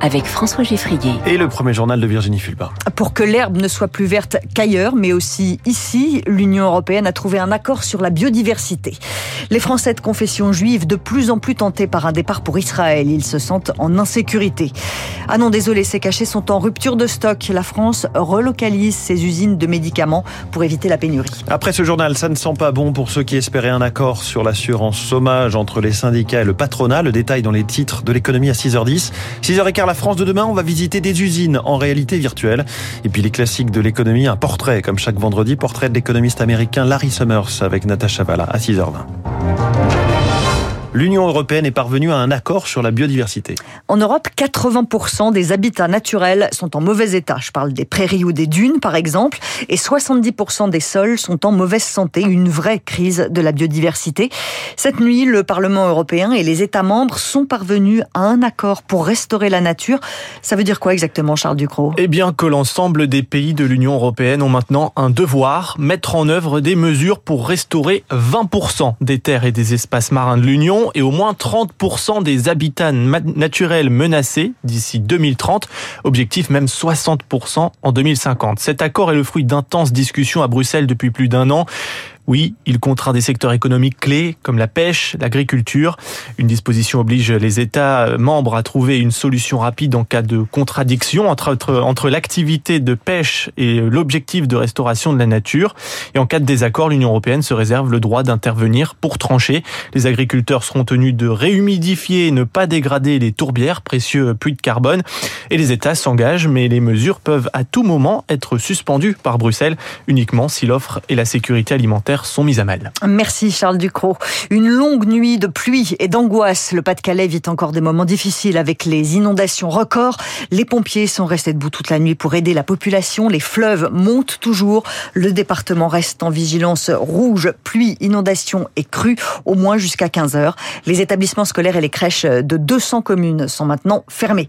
avec François Geffrier. Et le premier journal de Virginie Fulba. Pour que l'herbe ne soit plus verte qu'ailleurs, mais aussi ici, l'Union européenne a trouvé un accord sur la biodiversité. Les Français de confession juive, de plus en plus tentés par un départ pour Israël, ils se sentent en insécurité. Ah non, désolé, ces cachets sont en rupture de stock. La France relocalise ses usines de médicaments pour éviter la pénurie. Après ce journal, ça ne sent pas bon pour ceux qui espéraient un accord sur l'assurance chômage entre les syndicats et le patronat. Le détail dans les titres de l'économie à 6h10. 6h15, la France de demain, on va visiter des usines en réalité virtuelle. Et puis les classiques de l'économie, un portrait, comme chaque vendredi, portrait de l'économiste américain Larry Summers avec Natacha Valla à 6h20. L'Union européenne est parvenue à un accord sur la biodiversité. En Europe, 80% des habitats naturels sont en mauvais état. Je parle des prairies ou des dunes, par exemple, et 70% des sols sont en mauvaise santé, une vraie crise de la biodiversité. Cette nuit, le Parlement européen et les États membres sont parvenus à un accord pour restaurer la nature. Ça veut dire quoi exactement, Charles Ducrot? Eh bien que l'ensemble des pays de l'Union européenne ont maintenant un devoir, mettre en œuvre des mesures pour restaurer 20% des terres et des espaces marins de l'Union et au moins 30% des habitats naturels menacés d'ici 2030. Objectif même 60% en 2050. Cet accord est le fruit d'intenses discussions à Bruxelles depuis plus d'un an. Oui, il contraint des secteurs économiques clés comme la pêche, l'agriculture. Une disposition oblige les États membres à trouver une solution rapide en cas de contradiction entre, entre, l'activité de pêche et l'objectif de restauration de la nature. Et en cas de désaccord, l'Union européenne se réserve le droit d'intervenir pour trancher. Les agriculteurs seront tenus de réhumidifier et ne pas dégrader les tourbières, précieux puits de carbone. Et les États s'engagent, mais les mesures peuvent à tout moment être suspendues par Bruxelles uniquement si l'offre et la sécurité alimentaire sont mises à mal. Merci Charles Ducrot. Une longue nuit de pluie et d'angoisse. Le Pas-de-Calais vit encore des moments difficiles avec les inondations records. Les pompiers sont restés debout toute la nuit pour aider la population. Les fleuves montent toujours. Le département reste en vigilance rouge, pluie, inondation et crue, au moins jusqu'à 15 heures. Les établissements scolaires et les crèches de 200 communes sont maintenant fermés.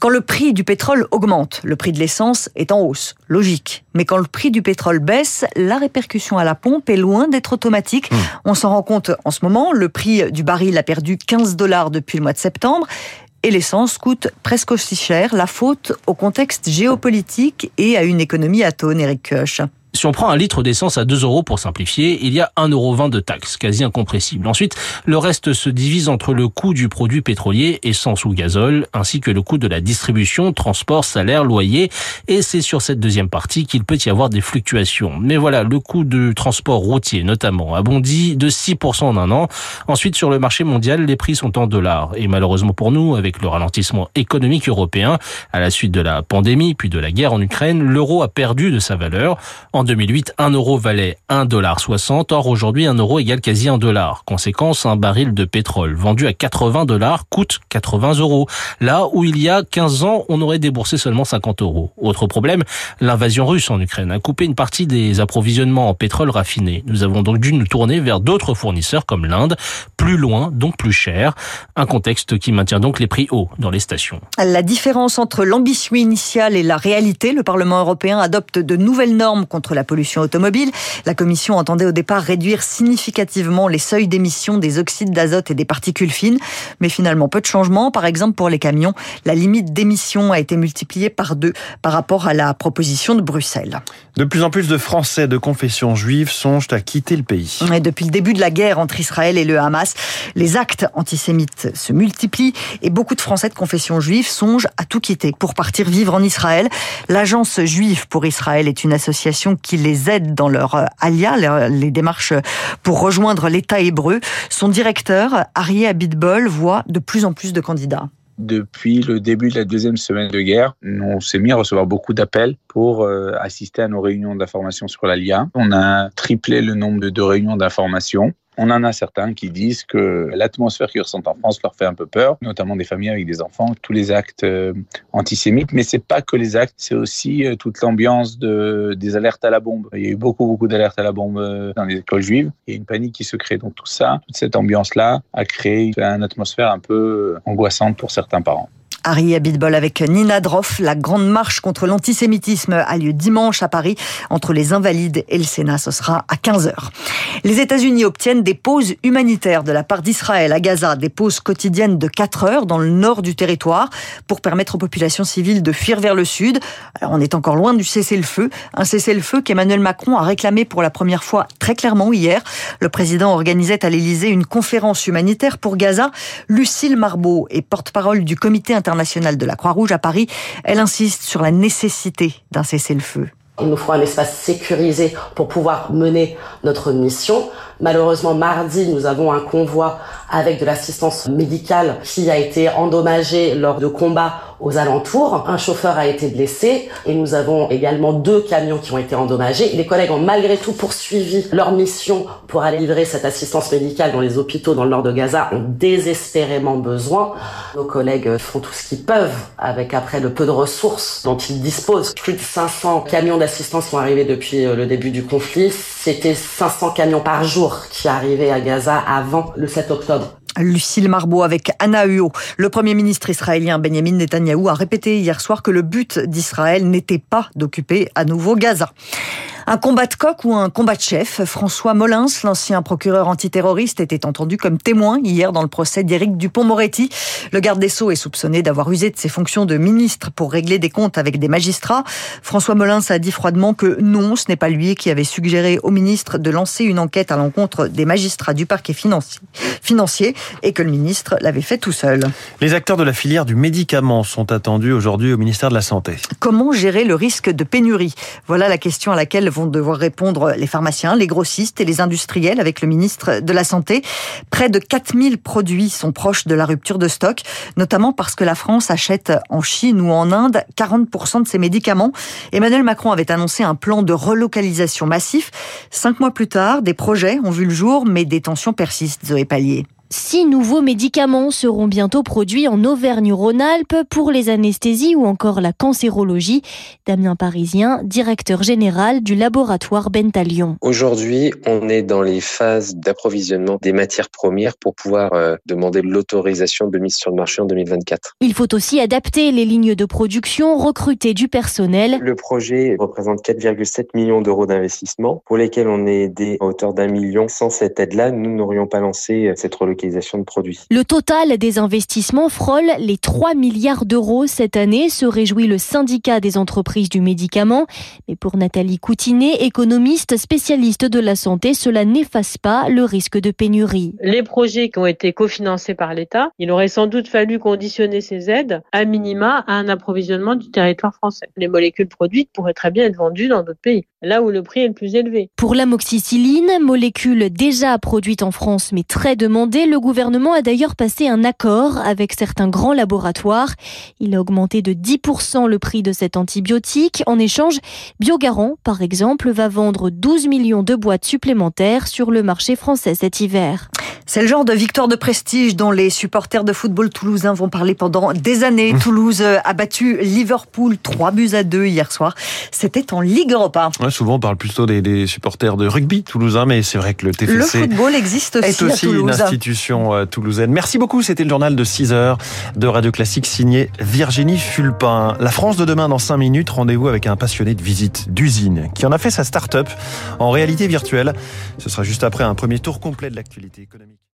Quand le prix du pétrole augmente, le prix de l'essence est en hausse. Logique. Mais quand le prix du pétrole baisse, la répercussion à la pompe est loin d'être automatique. Mmh. On s'en rend compte en ce moment. Le prix du baril a perdu 15 dollars depuis le mois de septembre. Et l'essence coûte presque aussi cher. La faute au contexte géopolitique et à une économie atone, Eric Koch. Si on prend un litre d'essence à 2 euros pour simplifier, il y a 1,20 euro de taxes, quasi incompressible. Ensuite, le reste se divise entre le coût du produit pétrolier, essence ou gazole, ainsi que le coût de la distribution, transport, salaire, loyer. Et c'est sur cette deuxième partie qu'il peut y avoir des fluctuations. Mais voilà, le coût du transport routier, notamment, a bondi de 6% en un an. Ensuite, sur le marché mondial, les prix sont en dollars. Et malheureusement pour nous, avec le ralentissement économique européen, à la suite de la pandémie, puis de la guerre en Ukraine, l'euro a perdu de sa valeur. 2008, 1 euro valait 1,60$. Or, aujourd'hui, 1 euro égale quasi 1 dollar. Conséquence, un baril de pétrole vendu à 80 dollars coûte 80 euros. Là où il y a 15 ans, on aurait déboursé seulement 50 euros. Autre problème, l'invasion russe en Ukraine a coupé une partie des approvisionnements en pétrole raffiné. Nous avons donc dû nous tourner vers d'autres fournisseurs comme l'Inde, plus loin, donc plus cher. Un contexte qui maintient donc les prix hauts dans les stations. La différence entre l'ambition initiale et la réalité, le Parlement européen adopte de nouvelles normes contre la pollution automobile. La Commission entendait au départ réduire significativement les seuils d'émission des oxydes d'azote et des particules fines, mais finalement peu de changements. Par exemple, pour les camions, la limite d'émission a été multipliée par deux par rapport à la proposition de Bruxelles. De plus en plus de Français de confession juive songent à quitter le pays. Et depuis le début de la guerre entre Israël et le Hamas, les actes antisémites se multiplient et beaucoup de Français de confession juive songent à tout quitter pour partir vivre en Israël. L'Agence juive pour Israël est une association qui les aide dans leur euh, alia, les démarches pour rejoindre l'État hébreu. Son directeur, Arié Abitbol, voit de plus en plus de candidats depuis le début de la deuxième semaine de guerre, on s'est mis à recevoir beaucoup d'appels pour euh, assister à nos réunions d'information sur l'ALIA. On a triplé le nombre de réunions d'information. On en a certains qui disent que l'atmosphère qu'ils ressentent en France leur fait un peu peur, notamment des familles avec des enfants, tous les actes euh, antisémites. Mais c'est pas que les actes, c'est aussi euh, toute l'ambiance de, des alertes à la bombe. Il y a eu beaucoup, beaucoup d'alertes à la bombe euh, dans les écoles juives. Il y a une panique qui se crée. Donc tout ça, toute cette ambiance-là a créé une atmosphère un peu angoissante pour certains parents. Harry Abitbol avec Nina Droff. La grande marche contre l'antisémitisme a lieu dimanche à Paris entre les Invalides et le Sénat. Ce sera à 15h. Les États-Unis obtiennent des pauses humanitaires de la part d'Israël à Gaza, des pauses quotidiennes de 4 heures dans le nord du territoire pour permettre aux populations civiles de fuir vers le sud. Alors on est encore loin du cessez-le-feu, un cessez-le-feu qu'Emmanuel Macron a réclamé pour la première fois très clairement hier. Le président organisait à l'Élysée une conférence humanitaire pour Gaza. Lucille Marbeau est porte-parole du comité international de la Croix-Rouge à Paris. Elle insiste sur la nécessité d'un cessez-le-feu. Il nous faut un espace sécurisé pour pouvoir mener notre mission. Malheureusement, mardi, nous avons un convoi avec de l'assistance médicale qui a été endommagé lors de combats aux alentours. Un chauffeur a été blessé et nous avons également deux camions qui ont été endommagés. Les collègues ont malgré tout poursuivi leur mission pour aller livrer cette assistance médicale dans les hôpitaux dans le nord de Gaza ont désespérément besoin. Nos collègues font tout ce qu'ils peuvent avec après le peu de ressources dont ils disposent. Plus de 500 camions d'assistance sont arrivés depuis le début du conflit. C'était 500 camions par jour qui arrivaient à Gaza avant le 7 octobre. Lucille Marbeau avec Anna Huo. Le Premier ministre israélien Benjamin Netanyahou a répété hier soir que le but d'Israël n'était pas d'occuper à nouveau Gaza. Un combat de coq ou un combat de chef? François Molins, l'ancien procureur antiterroriste, était entendu comme témoin hier dans le procès d'Éric Dupont-Moretti. Le garde des Sceaux est soupçonné d'avoir usé de ses fonctions de ministre pour régler des comptes avec des magistrats. François Molins a dit froidement que non, ce n'est pas lui qui avait suggéré au ministre de lancer une enquête à l'encontre des magistrats du parquet financier et que le ministre l'avait fait tout seul. Les acteurs de la filière du médicament sont attendus aujourd'hui au ministère de la Santé. Comment gérer le risque de pénurie? Voilà la question à laquelle vont devoir répondre les pharmaciens, les grossistes et les industriels avec le ministre de la Santé. Près de 4000 produits sont proches de la rupture de stock, notamment parce que la France achète en Chine ou en Inde 40% de ses médicaments. Emmanuel Macron avait annoncé un plan de relocalisation massif. Cinq mois plus tard, des projets ont vu le jour, mais des tensions persistent, Zoé Pallier. Six nouveaux médicaments seront bientôt produits en Auvergne-Rhône-Alpes pour les anesthésies ou encore la cancérologie. Damien Parisien, directeur général du laboratoire Bentalion. Aujourd'hui, on est dans les phases d'approvisionnement des matières premières pour pouvoir euh, demander l'autorisation de mise sur le marché en 2024. Il faut aussi adapter les lignes de production, recruter du personnel. Le projet représente 4,7 millions d'euros d'investissement pour lesquels on est aidé à hauteur d'un million. Sans cette aide-là, nous n'aurions pas lancé cette relocalisation de produits. Le total des investissements frôle les 3 milliards d'euros cette année, se réjouit le syndicat des entreprises du médicament. Mais pour Nathalie Coutinet, économiste spécialiste de la santé, cela n'efface pas le risque de pénurie. Les projets qui ont été cofinancés par l'État, il aurait sans doute fallu conditionner ces aides à minima à un approvisionnement du territoire français. Les molécules produites pourraient très bien être vendues dans d'autres pays, là où le prix est le plus élevé. Pour l'amoxicilline, molécule déjà produite en France mais très demandée, le gouvernement a d'ailleurs passé un accord avec certains grands laboratoires. Il a augmenté de 10% le prix de cet antibiotique. En échange, Biogarant, par exemple, va vendre 12 millions de boîtes supplémentaires sur le marché français cet hiver. C'est le genre de victoire de prestige dont les supporters de football toulousains vont parler pendant des années. Mmh. Toulouse a battu Liverpool 3 buts à 2 hier soir. C'était en Ligue Europa. Ouais, souvent on parle plutôt des, des supporters de rugby toulousains, mais c'est vrai que le TFC le football existe aussi, est aussi une institution euh, toulousaine. Merci beaucoup, c'était le journal de 6 heures de Radio Classique signé Virginie Fulpin. La France de demain dans 5 minutes, rendez-vous avec un passionné de visite d'usine qui en a fait sa start-up en réalité virtuelle. Ce sera juste après un premier tour complet de l'actualité économique.